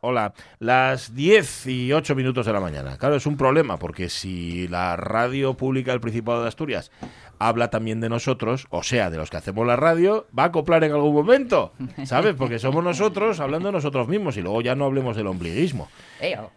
Hola, las 10 y 8 minutos de la mañana. Claro, es un problema porque si la radio pública del Principado de Asturias habla también de nosotros, o sea, de los que hacemos la radio, va a acoplar en algún momento, ¿sabes? Porque somos nosotros hablando de nosotros mismos y luego ya no hablemos del ombliguismo.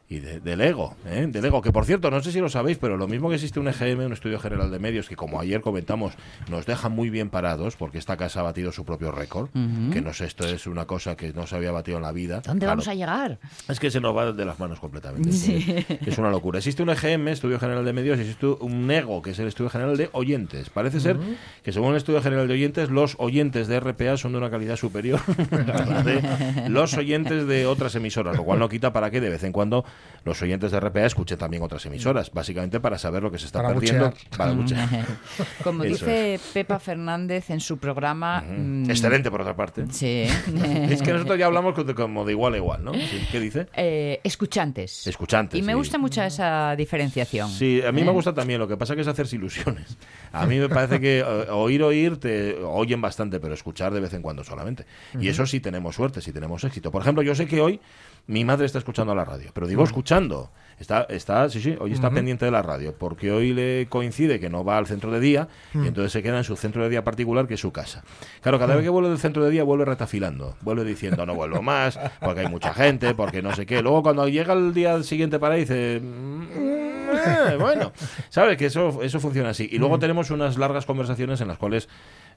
Y del ego, ¿eh? Del ego, que por cierto, no sé si lo sabéis, pero lo mismo que existe un EGM, un Estudio General de Medios, que como ayer comentamos, nos deja muy bien parados, porque esta casa ha batido su propio récord, que no sé, esto es una cosa que no se había batido en la vida. ¿Dónde vamos a llegar? Es que se nos va de las manos completamente. Es una locura. Existe un EGM, Estudio General de Medios, y existe un EGO, que es el Estudio General de Oyentes. Parece ser que según el Estudio General de Oyentes, los oyentes de RPA son de una calidad superior a de los oyentes de otras emisoras, lo cual no quita para que de vez en cuando los oyentes de RPA escuchen también otras emisoras, básicamente para saber lo que se está perdiendo. Para Como dice Pepa Fernández en su programa... Mm, Excelente, por otra parte. Sí. es que nosotros ya hablamos como de igual a igual, ¿no? ¿Qué dice? Eh, escuchantes. Escuchantes. Y me gusta mucho esa diferenciación. Sí, a mí me ¿Eh? gusta también. Lo que pasa que es hacerse ilusiones. A mí me parece que eh, oír, oír, te oyen bastante, pero escuchar de vez en cuando solamente. Y eso sí tenemos suerte, sí tenemos éxito. Por ejemplo, yo sé que hoy mi madre está escuchando la radio, pero digo escuchando. Está, está, sí, sí, hoy está pendiente de la radio, porque hoy le coincide que no va al centro de día y entonces se queda en su centro de día particular, que es su casa. Claro, cada vez que vuelve del centro de día vuelve retafilando, vuelve diciendo no vuelvo más, porque hay mucha gente, porque no sé qué. Luego cuando llega el día siguiente para ahí dice... Mm, eh, bueno, sabes que eso, eso funciona así. Y luego tenemos unas largas conversaciones en las cuales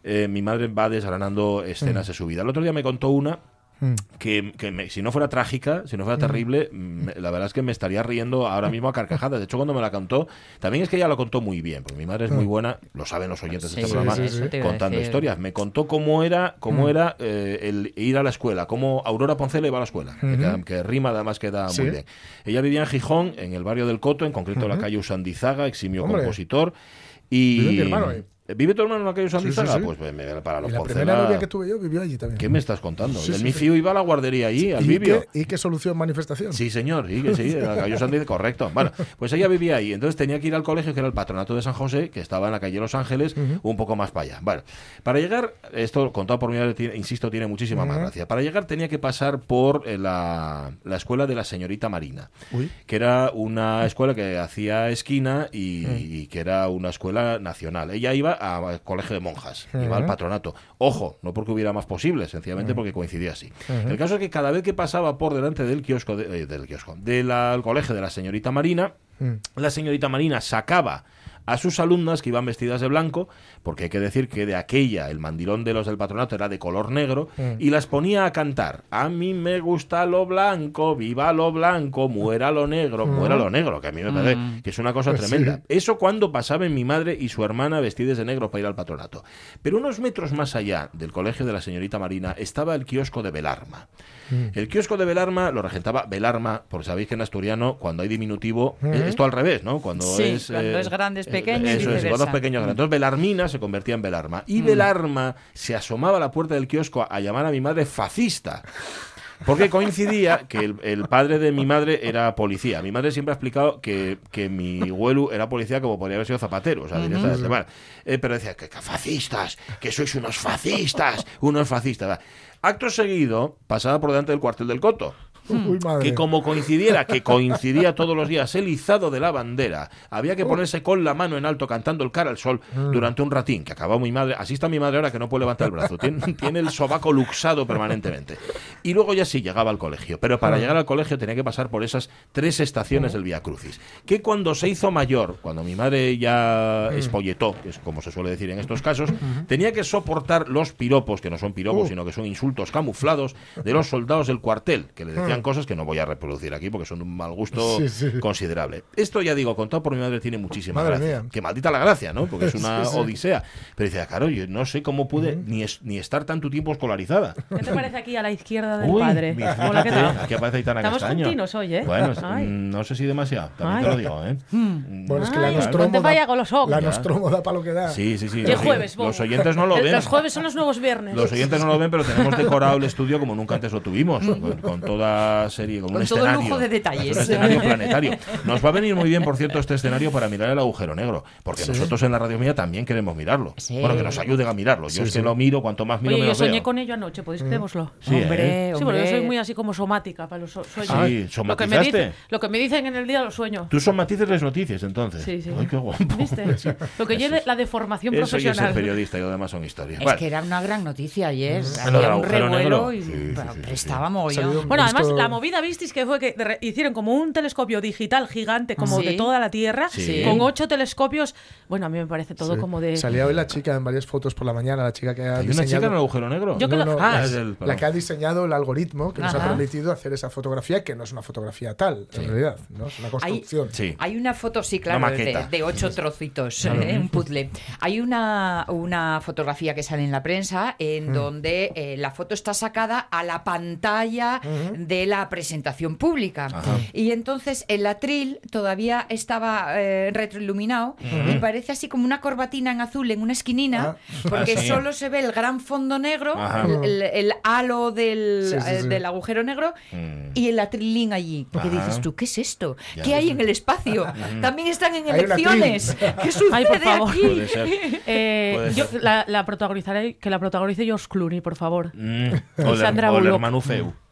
eh, mi madre va desgranando escenas de su vida. El otro día me contó una Mm. que, si no fuera trágica, si no fuera mm. terrible, la verdad es que me estaría riendo ahora mismo a carcajadas. De hecho, cuando me la contó, también es que ella lo contó muy bien, porque mi madre es muy mm. buena, lo saben los oyentes de este programa, contando historias. Me contó cómo era, cómo era eh, el ir a la escuela, cómo Aurora Poncela iba a la escuela, que, rima además queda muy bien. Ella vivía en Gijón, en el barrio del Coto, en concreto en la calle Usandizaga, eximio compositor. Y... ¿Vive tu hermano en calle Santizaga? Pues para los y La primera novia que tuve yo vivió allí también. ¿Qué me estás contando? el mi fío iba a la guardería allí, al ¿Y Qué, ¿Y qué solución manifestación? Sí, señor, sí, que sí, en la calle Santizaga, correcto. Bueno, pues ella vivía ahí, entonces tenía que ir al colegio, que era el patronato de San José, que estaba en la calle Los Ángeles, un poco más para allá. Bueno, para llegar, esto contado por madre, insisto, tiene muchísima más gracia. Para llegar tenía que pasar por eh, la, la escuela de la señorita Marina, que era una escuela que hacía esquina y, y que era una escuela nacional. Ella iba al colegio de monjas, iba al patronato. Ojo, no porque hubiera más posibles, sencillamente porque coincidía así. El caso es que cada vez que pasaba por delante del kiosco, eh, del kiosco, del colegio de la señorita Marina, la señorita Marina sacaba a sus alumnas que iban vestidas de blanco, porque hay que decir que de aquella el mandilón de los del patronato era de color negro, mm. y las ponía a cantar. A mí me gusta lo blanco, viva lo blanco, muera lo negro, mm. muera lo negro, que a mí me parece mm. que es una cosa pues tremenda. Eso cuando pasaban mi madre y su hermana vestidas de negro para ir al patronato. Pero unos metros más allá del colegio de la señorita Marina estaba el kiosco de Belarma. El kiosco de Belarma lo regentaba Belarma, porque sabéis que en asturiano, cuando hay diminutivo, esto al revés, ¿no? Cuando es. Cuando es grande pequeños. Eso es, dos pequeños Entonces Belarmina se convertía en Belarma. Y mm. Belarma se asomaba a la puerta del kiosco a, llamar a mi madre fascista. Porque coincidía que el, padre de mi madre era policía. Mi madre siempre ha explicado que, que mi abuelo era policía como podría haber sido zapatero. O sea, eh, pero decía que, fascistas, que sois unos fascistas, unos fascistas. Acto seguido, pasaba por delante del cuartel del Coto. Que como coincidiera, que coincidía todos los días el izado de la bandera, había que ponerse con la mano en alto cantando el cara al sol mm. durante un ratín, que acababa mi madre, así está mi madre ahora que no puede levantar el brazo, tiene, el sobaco luxado permanentemente. Y luego ya sí llegaba al colegio, pero para mm. llegar al colegio tenía que pasar por esas tres estaciones mm. del Vía Crucis, que cuando se hizo mayor, cuando mi madre ya espolletó, que es como se suele decir en estos casos, tenía que soportar los piropos, que no son piropos, uh. sino que son insultos camuflados, de los soldados del cuartel, que le decían cosas que no voy a reproducir aquí porque son un mal gusto considerable. Esto ya digo, contado por mi madre tiene muchísima gracia. Que maldita la gracia, ¿no? Porque es una odisea. Pero dice, claro, yo no sé cómo pude ni, ni estar tanto tiempo escolarizada. ¿Qué te parece aquí a la izquierda del padre? Hola, ¿qué tal? Aquí aparece Aitana Estamos Castaño. juntinos hoy, ¿eh? Bueno, no sé si demasiado, también te lo digo, ¿eh? Hmm. Mm. Bueno, es que la Nostromo, vaya con los ojos. la Nostromo da para lo que da. Sí, sí, sí. ¿Qué jueves, Los oyentes no lo ven. Los jueves son los nuevos viernes. Los oyentes no lo ven, pero tenemos decorado el estudio como nunca antes lo tuvimos, con toda serie con, Con un todo escenario. lujo de detalles. Un escenario planetario. Nos va a venir muy bien, por cierto, este escenario para mirar el agujero negro. Porque nosotros en la radio mía también queremos mirarlo. Sí. Bueno, que nos ayuden a mirarlo. Yo Sí, es que sí. lo miro, cuanto más miro, Oye, yo soñé veo. con ello anoche, ¿podéis creéroslo? Sí, ¿eh? hombre, Sí, porque yo soy muy así como somática para los sueños. Sí, lo, que me dicen, lo que me dicen en el día lo sueño. Tú son matices las noticias, entonces. Sí, sí. Ay, qué guapo. ¿Viste? Lo que yo de la deformación Eso y ser profesional. periodista y lo demás son historias. Es Vale. que era una gran noticia ayer. Del Había un agujero revuelo negro. y Sí, sí, bueno, sí, mogollón. Además la movida visteis que fue que re- hicieron como un telescopio digital gigante, como Sí. de toda la Tierra, Sí. con ocho telescopios. Bueno, a mí me parece todo Sí. como de. Salía hoy la chica en varias fotos por la mañana, la chica que ha ¿Hay una chica en el agujero negro? Yo que lo- no, Ah, la- es del- la perdón. que ha diseñado el algoritmo que nos ha permitido hacer esa fotografía, que no es una fotografía tal, en realidad, ¿no? Es una construcción. Sí. Hay una foto, sí, claro, Una de, de ocho trocitos, ¿eh? un puzzle. Hay una, una fotografía que sale en la prensa en donde eh, la foto está sacada a la pantalla de la presentación pública. Y entonces el atril todavía estaba eh, retroiluminado y parece así como una corbatina en azul en una esquinina, porque Ah, sí. solo se ve el gran fondo negro, el, el- el halo del, Sí, sí, eh, sí. del agujero negro Mm. y el atrilín allí. Porque Ajá. dices tú, ¿qué es esto? Ya ¿Qué hay en el espacio? También están en elecciones. ¿Qué sucede Ay, por favor. aquí? Puede ser. Eh, Puede yo ser. la, la protagonizaré, que la protagonice George Clooney, por favor. Mm. O el, Sandra o el Bullock.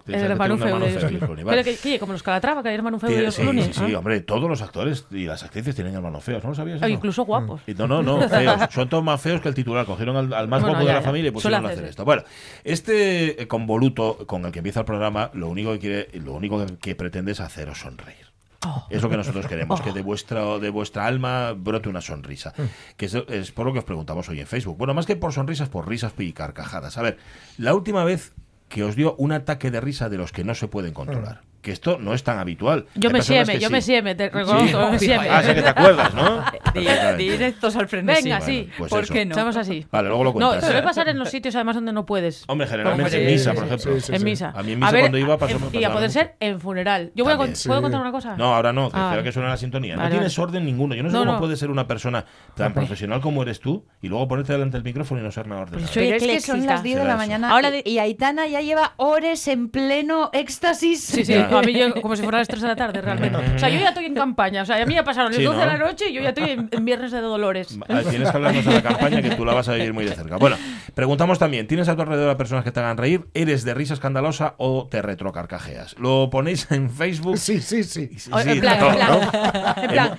El hermano feo de Clooney. Pero que, que, como los Calatrava, que hay hermano feo de sí, Clooney. sí, sí, ¿ah? hombre, todos los actores y las actrices tienen hermanos feos, ¿no lo sabías? Eso? incluso guapos. Y No, no, no, feos. Son todos más feos que el titular. Cogieron al, al más Bueno, guapo de la ya. familia y pusieron a hacer esto. Bueno, este eh, convoluto con el que empieza el programa, lo único que quiere, lo único que, que pretende es haceros sonreír. Oh. Es lo que nosotros queremos, que de vuestra, de vuestra alma brote una sonrisa. Que es, es por lo que os preguntamos hoy en Facebook. Bueno, más que por sonrisas, por risas y carcajadas. A ver, la última vez que os dio un ataque de risa de los que no se pueden controlar. Que esto no es tan habitual. Yo Hay me sieme, yo sí. me sieme, te reconozco, Sí. yo me sieme. Ah, sé que te acuerdas, ¿no? Directos al frenesí. Venga, Bueno, sí. pues ¿Por eso. qué no? Somos así. Vale, luego lo No, cuentas. suele pasar en los sitios además donde no puedes. Hombre, generalmente Hombre, en misa, sí, por sí, ejemplo. sí, en misa. A mí en misa cuando iba pasó- en- Y a poder mucho. ser en funeral. Yo voy a, También. ¿Puedo contar una cosa? No, ahora no, que Ah, espera vale. que suene la sintonía. Vale, no tienes vale. orden ninguno. Yo no sé No, cómo no. puede ser una persona tan profesional como eres tú y luego ponerte delante del micrófono y no ser nada ordenado. Pues Pero es que son las 10 de la mañana y Aitana ya lleva horas en pleno éxtasis. Sí, sí, A mí yo, como si fuera las 3 de la tarde, realmente. O sea, yo ya estoy en campaña. O sea, a mí ya pasaron las Sí, 12 de ¿no? la noche y yo ya estoy en, en Viernes de Dolores. Tienes que hablarnos de la campaña que tú la vas a vivir muy de cerca. Bueno, preguntamos también, ¿tienes a tu alrededor a personas que te hagan reír? ¿Eres de risa escandalosa o te retrocarcajeas? Lo ponéis en Facebook. Sí, sí, sí. Sí, O- sí, en plan, todo, en plan, ¿no? en plan.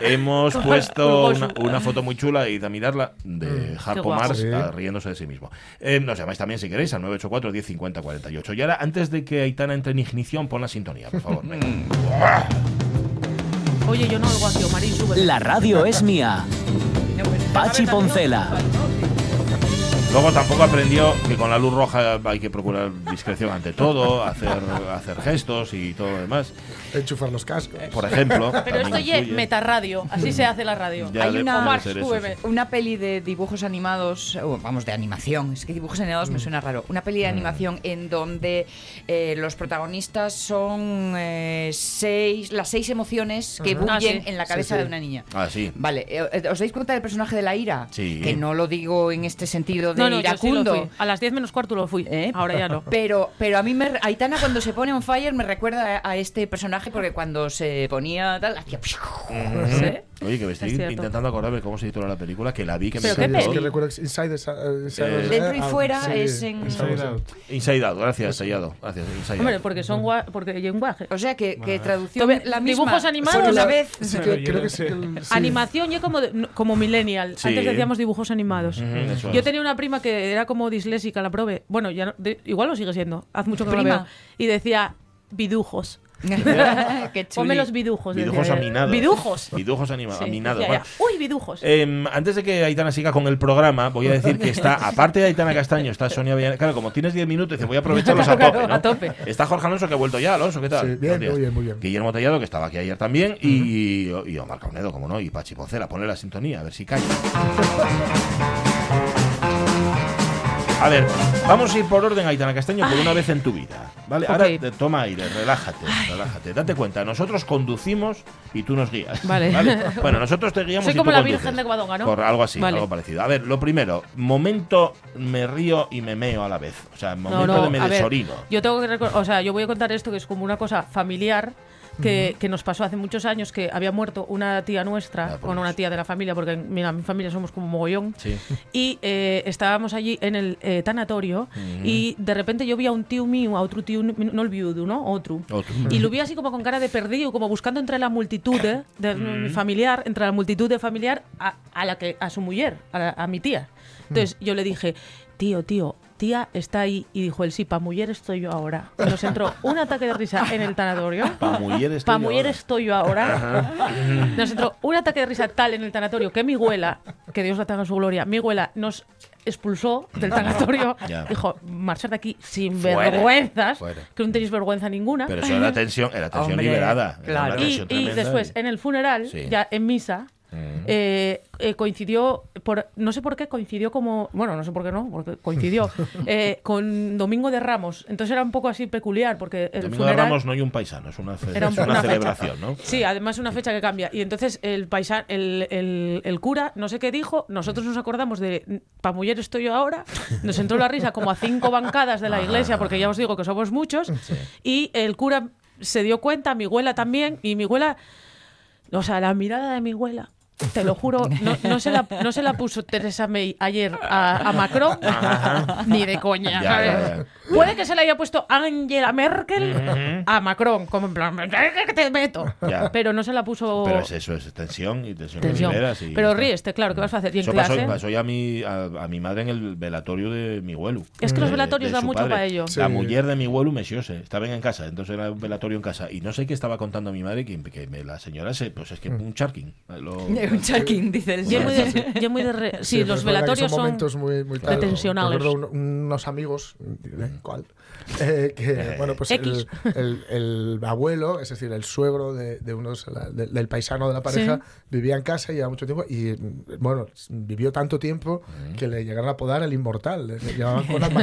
Hemos puesto una, una foto muy chula y de mirarla de Harpo guapo. Mars Sí. riéndose de sí mismo. Eh, nos llamáis también si queréis al 984 10 50 48. Y ahora, antes de que Aitana entre en ignición, pon la sintonía, por favor. venga. Oye, yo no oigo aquí, Omarín, sube. La radio es mía. Pachi Poncela. Luego tampoco aprendió que con la luz roja hay que procurar discreción ante todo, hacer, hacer gestos y todo lo demás. Enchufar los cascos. Por ejemplo. Pero esto influye. metarradio. Así se hace la radio. Ya Hay una-. Una peli de dibujos animados, o vamos, de animación, es que dibujos animados me suena raro. Una peli de animación en donde eh, los protagonistas son eh, seis, las seis emociones que Ajá. bullen Ah, sí. en la cabeza Sí, sí. de una niña. Ah, sí. Vale, eh, ¿os dais cuenta del personaje de la ira? Sí. Que no lo digo en este sentido de No, no, yo sí lo iracundo. fui. A las 10 menos cuarto lo fui. ¿eh? Ahora ya no. Pero, pero a mí, me, Aitana cuando se pone on fire me recuerda a, a este personaje porque cuando se ponía tal, hacía... ¿Sí? Oye, que me estoy Es intentando acordarme cómo se titula la película, que la vi, que me ¿Pero Sí, qué encantó. es que peli? recuerdo que Inside, is- Inside Eh, is- Dentro y fuera sí, es en- Inside is- Inside Out, gracias, Sellado. Gracias, Inside Hombre, Out. porque son gua- porque hay un guaje. O sea que, que traducción Tome- la misma. dibujos animados. a la vez. Sí, que- creo que sí. Animación ya como, de- como millennial. Sí. Antes decíamos dibujos animados. Yo tenía una prima que era como disléxica, la probé. Bueno, ya no- de- igual lo sigue siendo. Hace mucho que no la veo. Y decía vidujos. Qué Ponme los vidujos. Vidujos ella. aminados. Vidujos. Vidujos anima- Sí, aminados. Bueno, ella, Uy, vidujos. Em, antes de que Aitana siga con el programa, voy a decir que está, aparte de Aitana Castaño, está Sonia Villarreal. Claro, como tienes 10 minutos, dice, voy a aprovecharlos a tope, ¿no? a tope. Está Jorge Alonso, que ha vuelto ya. Alonso, ¿qué tal? Sí, bien, muy bien, muy bien. Guillermo Tellado, que estaba aquí ayer también. y, y Omar Caunedo, como no. Y Pachi Poncela. Ponle la sintonía, a ver si cae. A ver, vamos a ir por orden, Aitana Castaño, por una vez en tu vida. ¿Vale? Ok. Ahora toma aire, relájate, relájate. Date cuenta, nosotros conducimos y tú nos guías. Vale. Bueno, nosotros te guiamos Soy y como tú la. Virgen de Guadonga, ¿no? Por algo así, Vale. algo parecido. A ver, lo primero, momento me río y me meo a la vez. O sea, momento de me ver, desorino. yo tengo que o sea, yo voy a contar esto que es como una cosa familiar que, que nos pasó hace muchos años que había muerto una tía nuestra, con una Dios. tía de la familia, porque mira, mi familia somos como mogollón. Sí. Y eh, estábamos allí en el eh, tanatorio y de repente yo vi a un tío mío, a otro tío, no el viudo, ¿no? Otro. Otro. Y lo vi así como con cara de perdido, como buscando entre la multitud de mi familiar, entre la multitud de familiar a, a la que a su mujer, a, a mi tía. Entonces yo le dije, tío, tío, tía está ahí y dijo él, sí, pa mujer estoy yo ahora. Y nos entró un ataque de risa en el tanatorio. Pa' mujer estoy Pa' yo mujer ahora. estoy yo ahora. Nos entró un ataque de risa tal en el tanatorio que mi abuela, que Dios la tenga en su gloria, mi abuela nos expulsó del tanatorio. Ya. Dijo, marchar de aquí sin vergüenzas, que no tenéis vergüenza ninguna. Pero eso era tensión, era tensión Hombre, liberada. Claro. Y, tensión y tremenda después, en el funeral, Sí. ya en misa, eh, eh, coincidió, por, no sé por qué coincidió como, bueno, no sé por qué no, porque coincidió eh, con Domingo de Ramos. Entonces era un poco así peculiar, porque el Domingo de. Ramos no hay un paisano, es una, fe- Era es un- una fecha. celebración, ¿no? Sí, además una fecha que cambia. Y entonces el paisa, el, el- el cura, no sé qué dijo, nosotros nos acordamos de Pa' mujer estoy yo ahora, nos entró la risa como a cinco bancadas de la iglesia, porque ya os digo que somos muchos, y el cura se dio cuenta, mi abuela también, y mi abuela, o sea, la mirada de mi abuela. Te lo juro, no, no se, la, no se la puso Teresa May ayer a, a Macron, ni de coña. Ya, ¿sabes? ya, ya. Puede que se le haya puesto Angela Merkel a Macron, como en plan, que te meto. Ya. Pero no se la puso Pero es eso, es tensión y tensión, tensión. y Pero ríeste, claro, ¿qué vas a hacer? Y en pasó, clase. pasó ya a mi, a, a mi madre en el velatorio de mi abuelo. Es que los velatorios dan mucho padre. para ello. La mujer de mi abuelo me siose, estaba en casa, entonces era un velatorio en casa. Y no sé qué estaba contando a mi madre, que, que me- la señora se, pues es que un charking. Lo- Un charquín, dice el Yo muy de, yo muy de re- sí, pero los velatorios son. momentos muy, muy tensionales. Un- unos amigos, ¿eh? ¿cuál? Eh, que, bueno, pues el, el- el abuelo, es decir, el suegro de, de unos, la- de- del paisano de la pareja, Sí. vivía en casa y llevaba mucho tiempo y, bueno, vivió tanto tiempo que le llegaron a apodar el inmortal. Le le llamaban Conan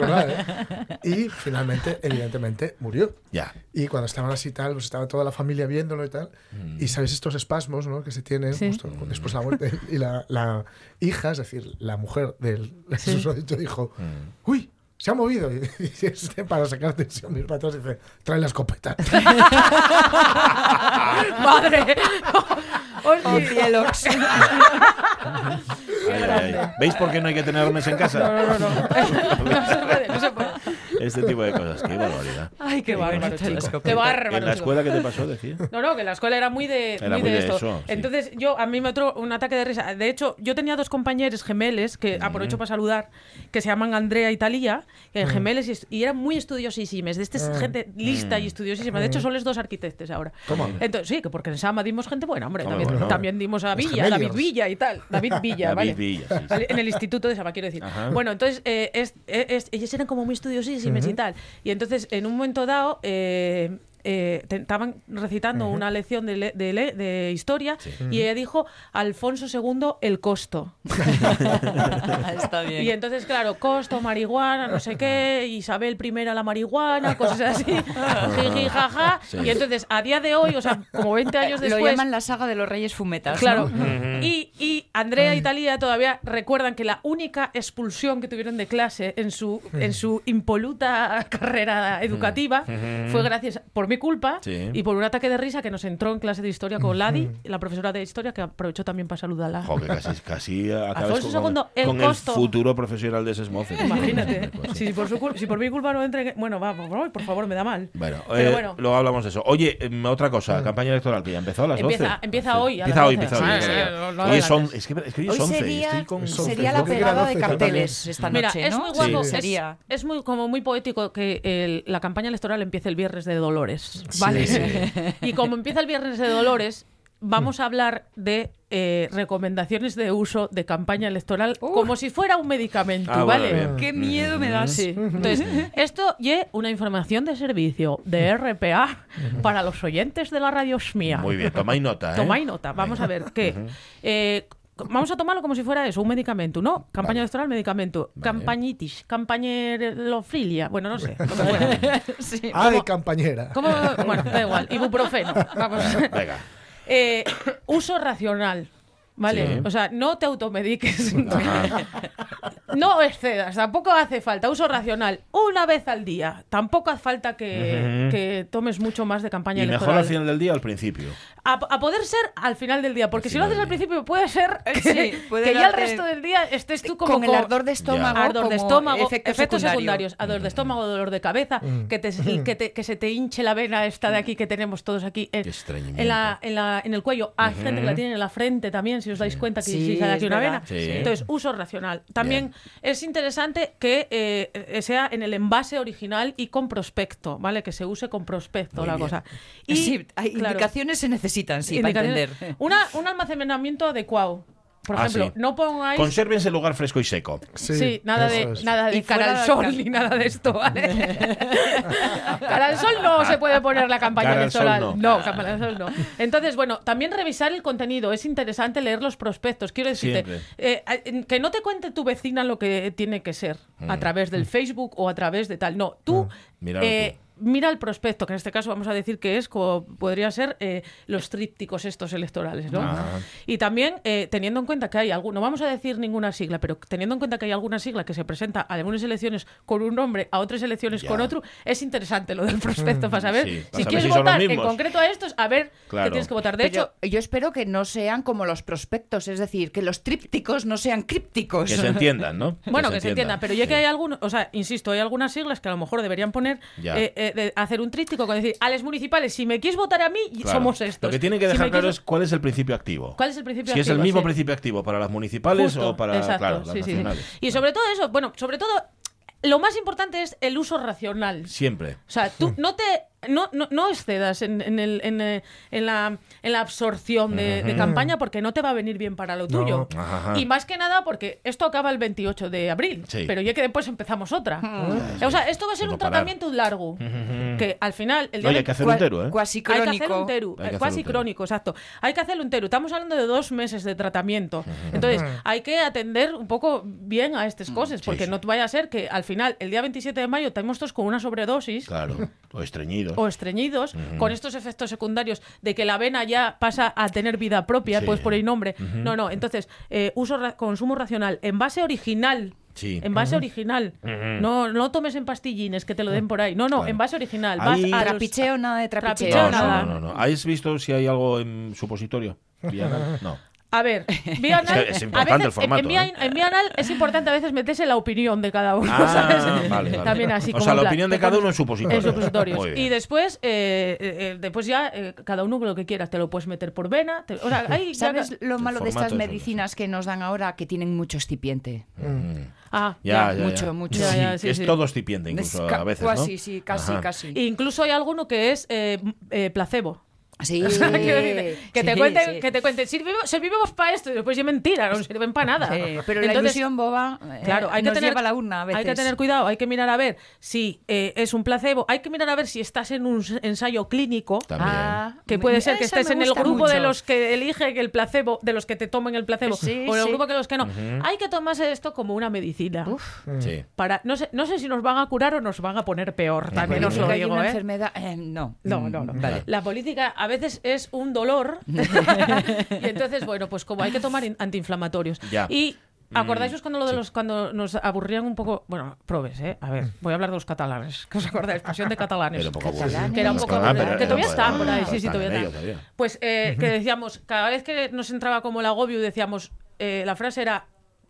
verdad, ¿eh? Y finalmente, evidentemente, murió. Ya. Y cuando estaban así tal, pues estaba toda la familia viéndolo y tal. Mm. Y sabéis estos espasmos ¿no? que se tienen Sí. justo después de la muerte. Y la, la hija, es decir, la mujer del susodicho dijo, Mm. uy, se ha movido. Y, y este, para sacar tensión, mis patos dice, trae la escopeta. ¡Madre! ¡Oh, cielos! Ay, ay, ay. ¿Veis por qué no hay que tener armas en casa? No, no, no. No se puede, no se puede. Este tipo de cosas, qué barbaridad. Ay, qué bárbaro, escopeta. Qué bárbaro. ¿En la escuela qué te pasó, decía? No, no, que la escuela era muy de, Era muy muy de de esto. eso, sí. Entonces, yo a mí me entró un ataque de risa. De hecho, yo tenía dos compañeros gemeles, que aprovecho para saludar, que se llaman Andrea y Talía, que gemeles, y, eran muy estudiosísimas. De esta gente lista y estudiosísima. De hecho, son los dos arquitectos ahora. Toma. Entonces, sí, que porque en Sama dimos gente buena, hombre. También, bueno. también dimos a Villa. David Villa y tal. David Villa, David ¿vale? Villa, sí, En el instituto de Sama, quiero decir. Ajá. Bueno, entonces, eh, es- es- ellos eran como muy y tal. Y entonces, en un momento dado, eh, eh, te- estaban recitando una lección de, le- de le- de historia y ella dijo Alfonso II el costo. Está bien. Y entonces, claro, costo, marihuana, no sé qué, Isabel I la marihuana, cosas así, jiji, jaja. Sí. Y entonces, a día de hoy, o sea, como 20 años Lo después... llaman la saga de los Reyes Fumetas. Claro. ¿no? Y, y Andrea y Talía todavía recuerdan que la única expulsión que tuvieron de clase en su, en su impoluta carrera educativa fue gracias por mi culpa Sí. y por un ataque de risa que nos entró en clase de historia con Ladi, la profesora de historia, que aprovechó también para saludarla. Jo, que casi, casi acabas Alfonso con, II, el con costo. el futuro profesional de Sesmoce. Imagínate. Sí. si, por su cul- si por mi culpa no entre. Bueno, va, por favor, me da mal. Bueno, Pero eh, bueno. luego hablamos de eso. Oye, em, otra cosa, campaña electoral que ya empezó a las Empieza- 12. empieza Sí. hoy, a Empieza hoy, 12. empieza hoy. Sí, hoy. Hoy es, adelantes. on- es que, es que hoy Hoy es 11. sería, estoy con- Son sería la pegada de 12 carteles Mira, noche, es muy guapo. Es, es muy como muy poético que el- la campaña electoral empiece el viernes de Dolores. Sí, ¿Vale? sí. Y como empieza el viernes de Dolores, vamos a hablar de eh, recomendaciones de uso de campaña electoral como si fuera un medicamento, Ah, ¿vale? ¡Qué miedo me das! Sí. Entonces, esto y una información de servicio de RPA para los oyentes de la radio SMIA. Muy bien, tomáis nota. ¿eh? Tomáis nota. Vamos a ver que eh, vamos a tomarlo como si fuera eso, un medicamento, ¿no? Campaña electoral, medicamento. Campañitis, campañerofilia, bueno, no sé. Sí. Ah, de campañera. ¿Cómo? Bueno, da igual. Ibuprofeno. Vamos. Venga. Eh, uso racional. ¿Vale? Sí. O sea, no te automediques. Ajá. No excedas, tampoco hace falta. Uso racional. Una vez al día. Tampoco hace falta que, tomes mucho más de campaña Y mejor al final del día o al principio. A, a poder ser al final del día, porque Al si lo haces al principio puede ser que, Sí, puede que ya el resto del día estés tú como con el ardor de estómago, ardor de estómago, efecto efectos secundario. secundarios, ardor de estómago, dolor de cabeza, que, te, que, te- que se te hinche la vena esta de aquí que tenemos todos aquí en, la, en, la- en el cuello. Hay gente que la tiene en la frente también, si os dais cuenta que Sí, si sale aquí es una verdad. vena. Sí. Entonces, uso racional. También es interesante que eh, sea en el envase original y con prospecto, ¿vale? Que se use con prospecto Muy la bien. cosa. sí, hay claro, indicaciones se necesitan, sí, para entender. Una, un almacenamiento adecuado. Por Ah, ejemplo, sí. no pongáis. Consérvense en lugar fresco y seco. Sí, nada, de, es. nada de Y cara al sol cal- ni nada de esto, ¿vale? cara al sol no se puede poner la campaña Cara al sol electoral. no. no, campaña al sol no. Entonces, bueno, también revisar el contenido. Es interesante leer los prospectos. Quiero decirte, eh, eh, que no te cuente tu vecina lo que tiene que ser a través del Facebook o a través de tal. No, tú. Míralo eh, tú. Mira el prospecto, que en este caso vamos a decir que es como podría ser eh, los trípticos estos electorales, ¿no? Ah. Y también eh, teniendo en cuenta que hay algún, no vamos a decir ninguna sigla, pero teniendo en cuenta que hay alguna sigla que se presenta a algunas elecciones con un nombre, a otras elecciones Ya. con otro, es interesante lo del prospecto para saber Sí, para si saber quieres si votar en concreto a estos, a ver Claro. qué tienes que votar. De Pero hecho, yo espero que no sean como los prospectos, es decir, que los trípticos no sean crípticos. Que se entiendan, ¿no? bueno, que se entienda, entiendan. pero ya que hay algunos, o sea, insisto, hay algunas siglas que a lo mejor deberían poner, Ya. eh, de hacer un tríptico con decir, a los municipales, si me quieres votar a mí, Claro. somos estos. Lo que tiene que dejar claro quieres- es cuál es el principio activo. ¿Cuál es el principio Si es el mismo Sí. principio activo para las municipales Justo, o para exacto, claro, las sí. Y sobre todo eso, bueno, sobre todo, lo más importante es el uso racional. Siempre. O sea, tú no te no, no, no excedas en, en el- en, eh, en la, en la absorción de, de campaña porque no te va a venir bien para lo tuyo. Ajá. Y más que nada porque esto acaba el 28 de abril, Sí. pero ya que después empezamos otra. O sea, esto va a ser Sí, un no parar. tratamiento largo. Que al final, el día Oye, hay que hacer Cua- un tero, ¿eh? Cuasi hay que hacer crónico. un teru, Hay que eh, hacer cuasi un teru. crónico, exacto. Hay que hacer un teru. Estamos hablando de dos meses de tratamiento. Entonces, hay que atender un poco bien a estas cosas, sí, porque sí. no vaya a ser que al final, el día 27 de mayo, tenemos todos con una sobredosis Claro. O estreñidos. o estreñidos, con estos efectos secundarios de que la vena ya pasa a tener vida propia, Sí. pues por el nombre. No, no. Entonces, eh, uso ra- consumo racional, en base original. Sí. En base original. No, no tomes en pastillines que te lo den por ahí. No, no, Claro. en base original. Ahí- Vas a Trapicheo, nada de trapicheo. Trapicheo, No, nada. no, no, no. ¿Habéis visto si hay algo en supositorio? No. A ver, vía anal, Es es a importante veces, el formato, en, vía, ¿eh? en vía anal es importante a veces meterse la opinión de cada uno. Ah, ¿sabes? vale, vale. También así O como sea, la plan, opinión de cada uno en supositorios. En supositorios. Y después, eh, eh, eh, después ya eh, cada uno lo que quieras, te lo puedes meter por vena. te- o sea, ya- ¿Sabes lo malo de estas es medicinas que nos dan ahora? Que tienen mucho excipiente. Ah, Ya, ya. ya, mucho, ya. mucho. Sí, Ya, ya, sí, es sí. todo excipiente incluso Es a veces, ¿no? Casi, sí, casi, Ajá. casi. Incluso hay alguno que es eh, eh, placebo. Sí, que, te sí, cuenten, sí. que te cuenten, servimos, servimos para esto y después es mentira, no sirven para nada. Sí, pero la Entonces, ilusión boba eh, Claro, hay que tener, lleva la urna a veces. Hay que tener cuidado, hay que mirar a ver si eh, es un placebo, hay que mirar a ver si estás en un ensayo clínico. También. Ah, Que puede ser que estés en el grupo de los que eligen el placebo, de los que te tomen el placebo, Sí, o en el sí. grupo que los que no. Hay que tomarse esto como una medicina. Uf, Sí. Para, no, sé, no sé si nos van a curar o nos van a poner peor, también os lo hay digo. una ¿eh? enfermedad. eh, no. No, no, no. Vale. La política a veces es un dolor. y entonces, bueno, pues como hay que tomar in- antiinflamatorios. Ya. Y acordáis cuando lo de los cuando nos aburrían un poco, bueno, probes, ¿eh? A ver, voy a hablar de los catalanes. ¿Qué os acordáis? Pasión de catalanes. Era un poco Catalanes. aburrido. Que era un poco Ah, pero que todavía están por ahí, sí, sí, todavía están. Pues eh, que decíamos, cada vez que nos entraba como el agobio, decíamos, eh, la frase era,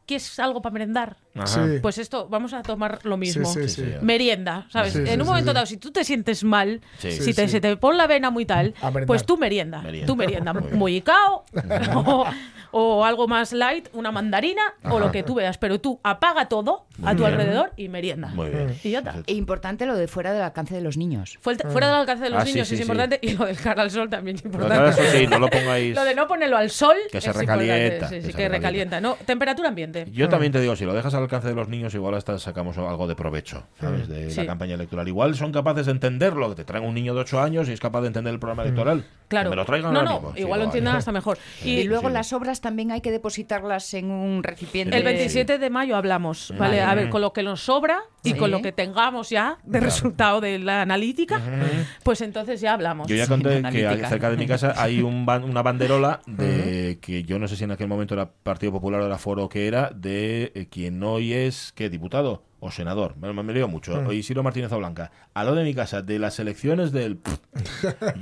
¿quieres algo para merendar? Ajá. Sí. Pues esto, vamos a tomar lo mismo. sí, sí. sí. Merienda, ¿sabes? Sí, sí, en un sí, momento sí. dado, si tú te sientes mal, Sí. si te, sí. se te pone la vena muy tal, pues tú merienda. Merienda. Tú merienda. Muy bien. Mollicao, o, o algo más light, una mandarina, o lo que tú veas. Pero tú apaga todo a tu bien. alrededor y merienda. Muy bien. Y ya está. E importante lo de fuera del alcance de los niños. Fue el te- Fuera del alcance de los Ah, niños sí, es sí. importante y lo del cara al sol también es importante. claro, eso sí, no lo pongáis. Lo de no ponerlo al sol Que se es recalienta, importante. Sí, sí, que recalienta. recalienta. No, temperatura ambiente. Yo también te digo, si lo dejas al alcance de los niños, igual hasta sacamos algo de provecho, ¿sabes? De Sí. la campaña electoral. Igual son capaces de entenderlo, que te traen un niño de 8 años y es capaz de entender el programa electoral. Claro. Que me lo traigan no, no, mismo. Sí, igual lo entiendan hasta mejor. Y, luego sí. las obras también hay que depositarlas en un recipiente. El 27 de mayo hablamos, ¿vale? A ver, con lo que nos sobra y Sí. con lo que tengamos ya de resultado de la analítica, pues entonces ya hablamos. Yo ya conté que cerca de mi casa hay un ban- una banderola de que yo no sé si en aquel momento era Partido Popular o era Foro o qué era, de eh, quien hoy es, ¿qué? ¿Diputado o senador? Me, me lío mucho. Hoy Isidro Martínez Blanca. Al lado de mi casa, de las elecciones del...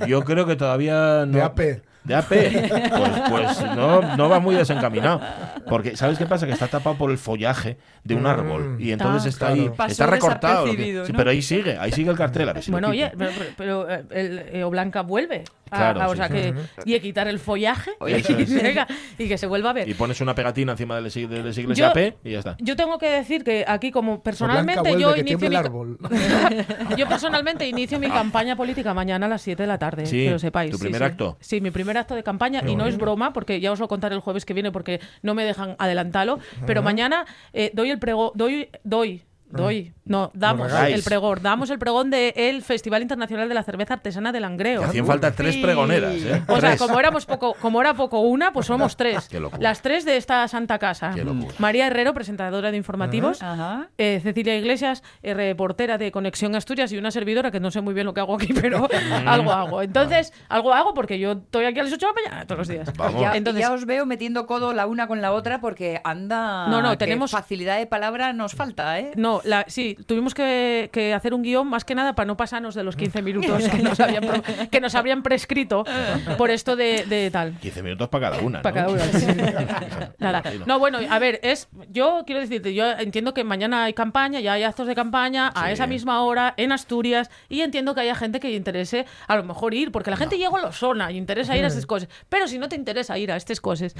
Yo creo que todavía no... De AP. De AP. Pues, pues no, no va muy desencaminado. Porque, ¿sabes qué pasa? Que está tapado por el follaje de un árbol. Y entonces Ah, está ahí, claro. Pasó está recortado. que- sí, ¿no? pero ahí sigue, ahí sigue el cartel. A ver si Bueno, oye, pero, pero, eh, el eh, Oblanca vuelve. a- Claro, a- o sí, sea sí. que, y a quitar el follaje Oye, y, venga, y que se vuelva a ver. Y pones una pegatina encima de la sig- de la siglas Yo- de AP y ya está. Yo tengo que decir que aquí, como Blanca personalmente, vuelve, yo que inicio mi, el árbol. yo personalmente inicio mi campaña política mañana a las 7 de la tarde, Sí, que lo sepáis. ¿tu primer sí. acto? Sí, mi primer acto de campaña y no es broma porque ya os lo contaré el jueves que viene porque no me dejan adelantarlo, pero mañana eh, doy el pregón, doy, doy, doy, no, damos el pregón, damos el pregón del Festival Internacional de la Cerveza Artesana de Langreo. Hacían falta tres Sí. pregoneras, ¿eh? O sea, como éramos poco, como era poco una, pues somos tres. Qué locura. Las tres de esta santa casa. Qué locura. María Herrero, presentadora de informativos. Ajá. eh, Cecilia Iglesias, eh, reportera de Conexión Asturias y una servidora que no sé muy bien lo que hago aquí, pero algo hago. Entonces, algo hago porque yo estoy aquí a las 8 de la mañana todos los días. Vamos. Ya, Entonces- ya os veo metiendo codo la una con la otra porque anda. No, no, tenemos- facilidad de palabra nos falta, ¿eh? No, la, sí, tuvimos que, que hacer un guion más que nada para no pasarnos de los 15 minutos que nos habían, pro- que nos habrían prescrito por esto de, de tal. 15 minutos para cada una. Para ¿no? cada una, sí. Nada. No, bueno, a ver, es yo quiero decirte, yo entiendo que mañana hay campaña, ya hay actos de campaña a Sí. esa misma hora en Asturias y entiendo que haya gente que le interese a lo mejor ir, porque la gente llega a la zona y interesa ir a estas cosas. Pero si no te interesa ir a estas cosas,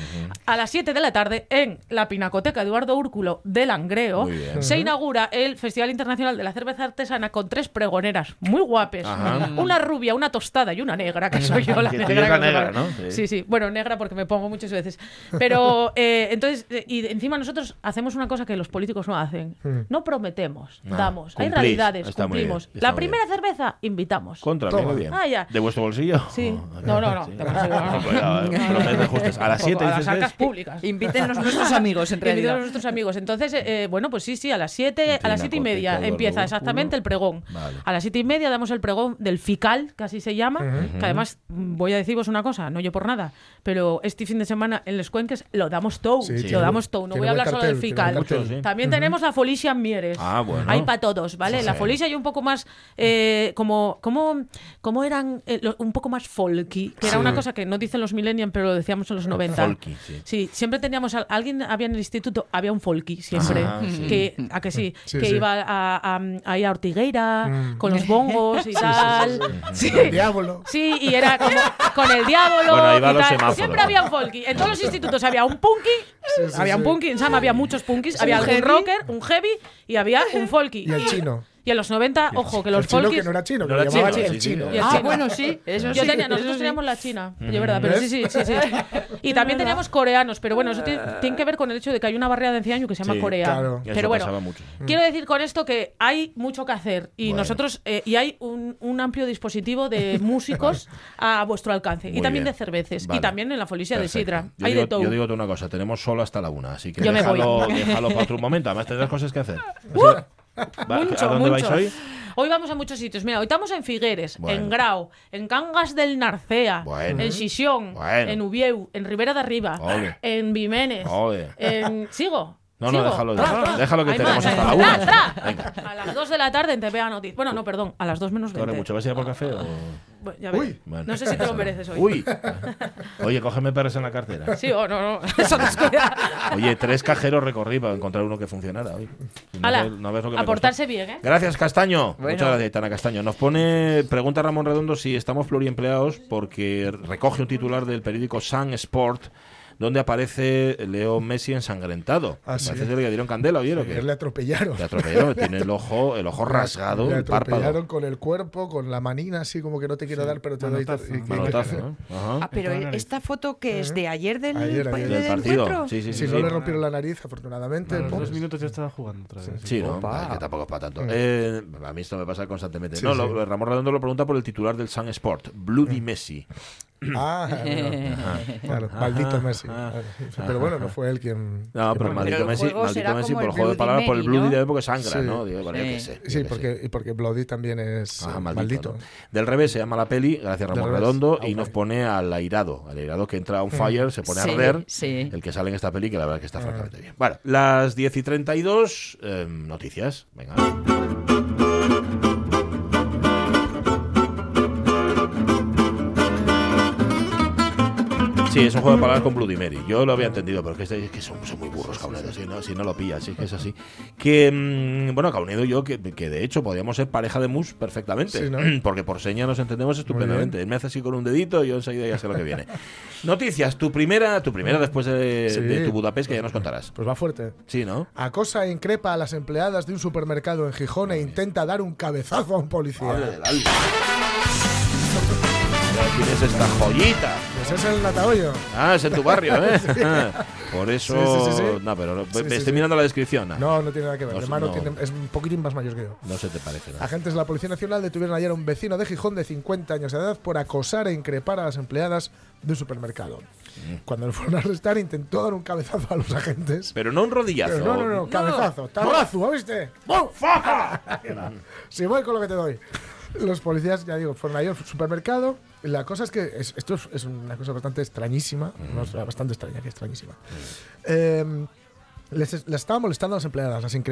a las 7 de la tarde en la Pinacoteca Eduardo Úrculo de Langreo se inaugura el Festival Internacional de la Cerveza Artesana con tres pregoneras muy guapes. Ajá. Una rubia, una tostada y una negra, que soy yo la Que negra. negra. ¿no? Sí. Sí, sí. Bueno, negra porque me pongo muchas veces. Pero eh, entonces, eh, y encima nosotros hacemos una cosa que los políticos no hacen. No prometemos, No, damos. Hay realidades, cumplimos. bien, La primera cerveza, invitamos. Contra, Toma. muy bien. Ah, ya. ¿De vuestro bolsillo? Sí. Oh, No, no, no. sí. A las 7 a las arcas públicas. Invítennos nuestros amigos, en Que inviten a realidad. nuestros amigos. Entonces, eh, eh, bueno, pues sí, sí, a las 7, a las siete y media empieza exactamente el pregón. Vale. A las siete y media damos el pregón del FICAL, que así se llama, que además voy a deciros una cosa, no yo por nada, pero este fin de semana en Les Cuenques lo damos todo, Sí, lo damos todo. No tiene voy a hablar solo del FICAL. Mucho, sí. También tenemos la Folicia Mieres. Ah, bueno. Hay para todos, ¿vale? La. Folicia y un poco más, eh, como, como, como eran, eh, lo- un poco más folky, que era una cosa que no dicen los millennials, pero lo decíamos en los 90. Folky, sí. Siempre teníamos a- alguien había en el instituto, había un folky siempre, Ah, que a que sí, Sí, que sí. iba a, a, ahí a Ortigueira Mm. con los bongos y tal. Sí, el diablo. Sí, y era como con el diablo. Bueno, y tal. Siempre había un folky. En todos los institutos había un punky, Sí, sí, había un punky, en Sama había muchos punkis, Sí, había un algún heavy. rocker, un heavy y había un folky. Y el chino. Y en los 90, ojo, que los el chino folkis. que no era chino, que No era chino, el sí, sí, chino. Y el Ah, chino. bueno, sí, eso Yo sí. tenía, eso nosotros sí. teníamos la China, de verdad, pero sí, ¿Ves? sí, sí, sí. Y también teníamos coreanos, pero bueno, eso tiene, tiene que ver con el hecho de que hay una barrera de ancianos que se llama Sí, Corea. claro. Y eso Pero bueno, mucho. quiero decir con esto que hay mucho que hacer y Bueno. nosotros eh, y hay un, un amplio dispositivo de músicos a vuestro alcance Muy y también bien. de cervezas Vale. y también en la Folicia de. Sidra. Yo hay digo, de todo. Yo digo una cosa, tenemos solo hasta la una, así que Yo me voy. déjalo, déjalo para otro momento. Además tendrás cosas que hacer. Va, Mucho, ¿A dónde mucho. vais hoy? Hoy vamos a muchos sitios. Mira, hoy estamos en Figueres, Bueno. en Grau, en Cangas del Narcea, Bueno. en Xixón, Bueno. en Ubieu, en Ribera de Arriba, Ole. en Vimenes, Ole. en... ¿Sigo? No, ¿Sigo? no, déjalo, déjalo, tra. déjalo que tenemos hasta la hay una. Tra, tra. A las 2 de la tarde en TVA Noticias. Bueno, no, perdón, a las 2 menos Corre 20. mucho. ¿Vas a ir por café o...? Bueno, ya ves. Uy. Bueno. No sé si te lo mereces hoy. Uy. Oye, cógeme perres en la cartera. Sí o no, no. Eso. Oye, tres cajeros recorrí para encontrar uno que funcionara hoy. No Hala, ves- no ves lo que me a portarse bien, ¿eh? Gracias, Castaño. Bueno. Muchas gracias, Tana Castaño. Nos pone, pregunta Ramón Redondo si estamos pluriempleados porque recoge un titular del periódico Sun Sport donde aparece Leo Messi ensangrentado. Ah, sí. Parece que le dieron candela, ¿oyeron? Ayer le atropellaron. Le atropellaron, tiene el ojo, el ojo rasgado, Le el párpado. atropellaron con el cuerpo, con la manina, así como que no te quiero dar, pero te doy. ¿no? Ajá. Ah, pero En esta foto que es de ayer del, Ayer, ayer. Del partido. encuentro. Sí, sí, sí. Si sí. no le rompieron la nariz, afortunadamente. A los dos minutos ya estaba jugando otra vez. Sí, ¿no? Ah, que tampoco es para tanto. Mm. Eh, a mí esto me pasa constantemente. Sí, no, sí. lo- Ramón Redondo lo pregunta por el titular del Sun Sport, Bloody Messi. Ah, no. claro, maldito Messi. Pero bueno, no fue él quien. No, pero maldito el Messi, maldito Messi por el juego de palabras, por el Bloody ¿no? Porque sangra, Sí. ¿no? Digo, bueno, yo Sí. qué sé. yo Sí, porque, sé. y porque Bloody también es Ajá, eh, maldito, maldito. ¿no? Del revés se llama la peli, gracias a Ramón. Redondo, Ah, y ok. nos pone al airado. Al airado que entra a un fire, se pone Sí, a arder. sí. El que sale en esta peli, que la verdad que Ah. está francamente bien. Bueno, las 10 y 32, eh, noticias. Venga. Sí, es un juego de palabras con Bloody Mary. Yo lo había entendido, pero es que, es que son, son muy burros, Caunedo. Si no, si no lo pillas, si es que es así. Que, mm, bueno, Caunedo y yo, que, que de hecho podríamos ser pareja de mus perfectamente. Sí, ¿no? Porque por seña nos entendemos estupendamente. Él me hace así con un dedito y yo enseguida ya sé lo que viene. Noticias, tu primera, tu primera después de, Sí. de tu Budapest, que ya nos contarás. Pues va fuerte. Sí, ¿no? Acosa e increpa a las empleadas de un supermercado en Gijón e intenta dar un cabezazo a un policía. Ya tienes esta joyita. Pues es el Natahoyo. Ah, es en tu barrio, ¿eh? Ah, Por eso. Sí, sí, sí, sí. No, pero Sí, sí, estoy sí. mirando la descripción. No, No, no tiene nada que ver. No, Mi hermano no. tiene- es un poquitín más mayor que yo. no se te parece. ¿no? Agentes de la Policía Nacional detuvieron ayer a un vecino de Gijón de 50 años de edad por acosar e increpar a las empleadas de un supermercado. Mm. Cuando le fueron a arrestar, intentó dar un cabezazo a los agentes. Pero no un rodillazo. Pero no, no, no, cabezazo, tabazo, ¿oíste? ¡Bum! Si voy con lo que te doy. Los policías, ya digo, fueron ahí al supermercado. La cosa es que es- esto es, una cosa bastante extrañísima, no, es bastante extraña, que extrañísima. Eh, les, les estaba molestando a las empleadas, las